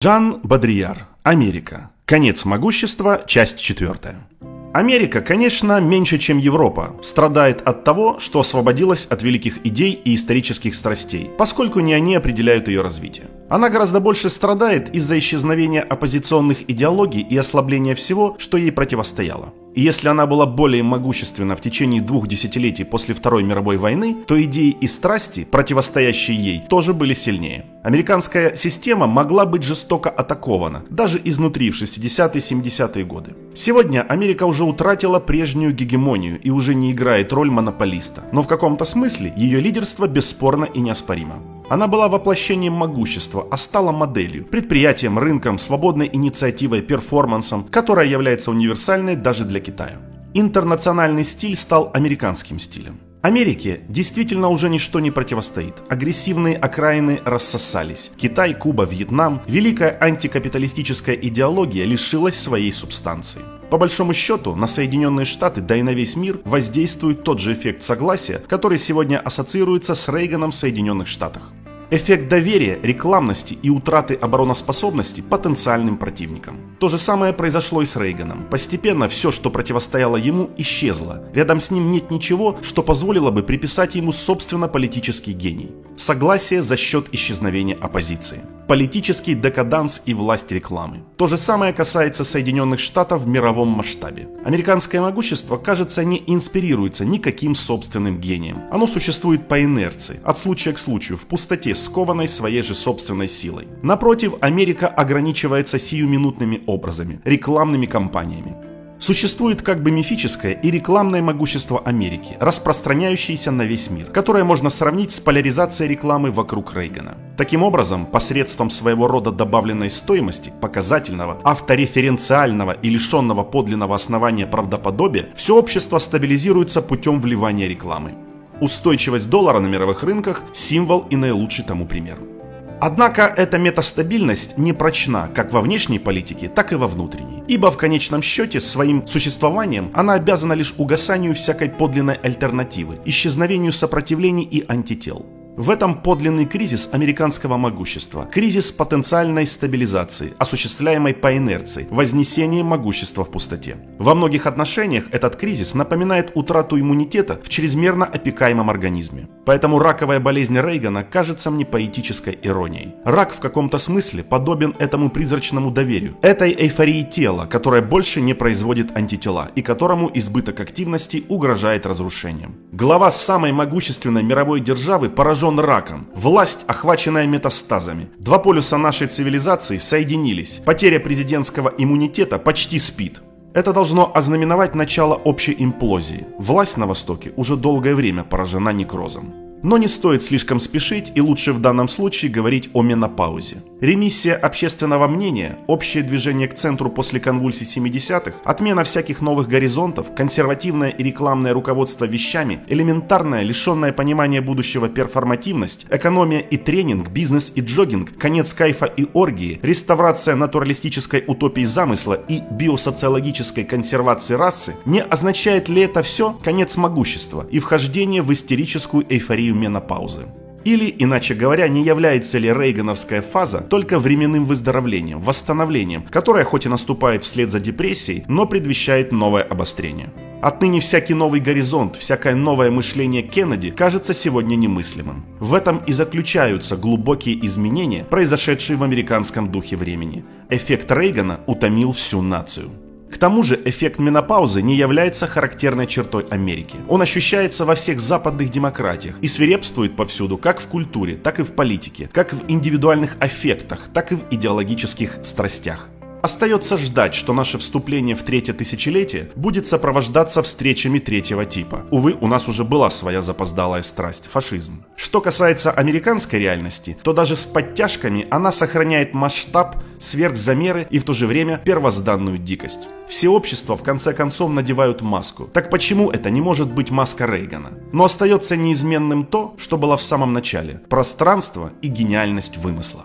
Жан Бодрияр. Америка. Конец могущества. Часть четвертая. Америка, конечно, меньше, чем Европа, страдает от того, что освободилась от великих идей и исторических страстей, поскольку не они определяют ее развитие. Она гораздо больше страдает из-за исчезновения оппозиционных идеологий и ослабления всего, что ей противостояло. И если она была более могущественна в течение двух десятилетий после Второй мировой войны, то идеи и страсти, противостоящие ей, тоже были сильнее. Американская система могла быть жестоко атакована, даже изнутри в 60-70-е годы. Сегодня Америка уже утратила прежнюю гегемонию и уже не играет роль монополиста, но в каком-то смысле ее лидерство бесспорно и неоспоримо. Она была воплощением могущества, а стала моделью, предприятием, рынком, свободной инициативой, перформансом, которая является универсальной даже для Китая. Интернациональный стиль стал американским стилем. Америке действительно уже ничто не противостоит. Агрессивные окраины рассосались. Китай, Куба, Вьетнам, великая антикапиталистическая идеология лишилась своей субстанции. По большому счету, на Соединенные Штаты, да и на весь мир воздействует тот же эффект согласия, который сегодня ассоциируется с Рейганом в Соединенных Штатах. Эффект доверия, рекламности и утраты обороноспособности потенциальным противникам. То же самое произошло и с Рейганом. Постепенно все, что противостояло ему, исчезло. Рядом с ним нет ничего, что позволило бы приписать ему собственно политический гений. Согласие за счет исчезновения оппозиции. Политический декаданс и власть рекламы. То же самое касается Соединенных Штатов в мировом масштабе. Американское могущество, кажется, не инспирируется никаким собственным гением. Оно существует по инерции, от случая к случаю, в пустоте, скованной своей же собственной силой. Напротив, Америка ограничивается сиюминутными образами, рекламными кампаниями. Существует как бы мифическое и рекламное могущество Америки, распространяющееся на весь мир, которое можно сравнить с поляризацией рекламы вокруг Рейгана. Таким образом, посредством своего рода добавленной стоимости, показательного, автореференциального и лишенного подлинного основания правдоподобия, все общество стабилизируется путем вливания рекламы. Устойчивость доллара на мировых рынках – символ и наилучший тому пример. Однако эта метастабильность не прочна как во внешней политике, так и во внутренней. Ибо в конечном счете своим существованием она обязана лишь угасанию всякой подлинной альтернативы, исчезновению сопротивлений и антител. В этом подлинный кризис американского могущества, кризис потенциальной стабилизации, осуществляемой по инерции, вознесение могущества в пустоте. Во многих отношениях этот кризис напоминает утрату иммунитета в чрезмерно опекаемом организме. Поэтому раковая болезнь Рейгана кажется мне поэтической иронией. Рак в каком-то смысле подобен этому призрачному доверию, этой эйфории тела, которая больше не производит антитела и которому избыток активности угрожает разрушением. Глава самой могущественной мировой державы поражен поражен раком. Власть, охваченная метастазами. Два полюса нашей цивилизации соединились. Потеря президентского иммунитета почти спит. Это должно ознаменовать начало общей имплозии. Власть на Востоке уже долгое время поражена некрозом. Но не стоит слишком спешить и лучше в данном случае говорить о менопаузе. Ремиссия общественного мнения, общее движение к центру после конвульсий 70-х, отмена всяких новых горизонтов, консервативное и рекламное руководство вещами, элементарная, лишенная понимания будущего перформативность, экономия и тренинг, бизнес и джогинг, конец кайфа и оргии, реставрация натуралистической утопии замысла и биосоциологической консервации расы, не означает ли это все конец могущества и вхождение в истерическую эйфорию стадию менопаузы. Или, иначе говоря, не является ли рейгановская фаза только временным выздоровлением, восстановлением, которое хоть и наступает вслед за депрессией, но предвещает новое обострение. Отныне всякий новый горизонт, всякое новое мышление Кеннеди кажется сегодня немыслимым. В этом и заключаются глубокие изменения, произошедшие в американском духе времени. Эффект Рейгана утомил всю нацию. К тому же эффект менопаузы не является характерной чертой Америки. Он ощущается во всех западных демократиях и свирепствует повсюду, как в культуре, так и в политике, как в индивидуальных аффектах, так и в идеологических страстях. Остается ждать, что наше вступление в третье тысячелетие будет сопровождаться встречами третьего типа. Увы, у нас уже была своя запоздалая страсть – фашизм. Что касается американской реальности, то даже с подтяжками она сохраняет масштаб, сверхзамеры и в то же время первозданную дикость. Все общества в конце концов надевают маску. Так почему это не может быть маска Рейгана? Но остается неизменным то, что было в самом начале – пространство и гениальность вымысла.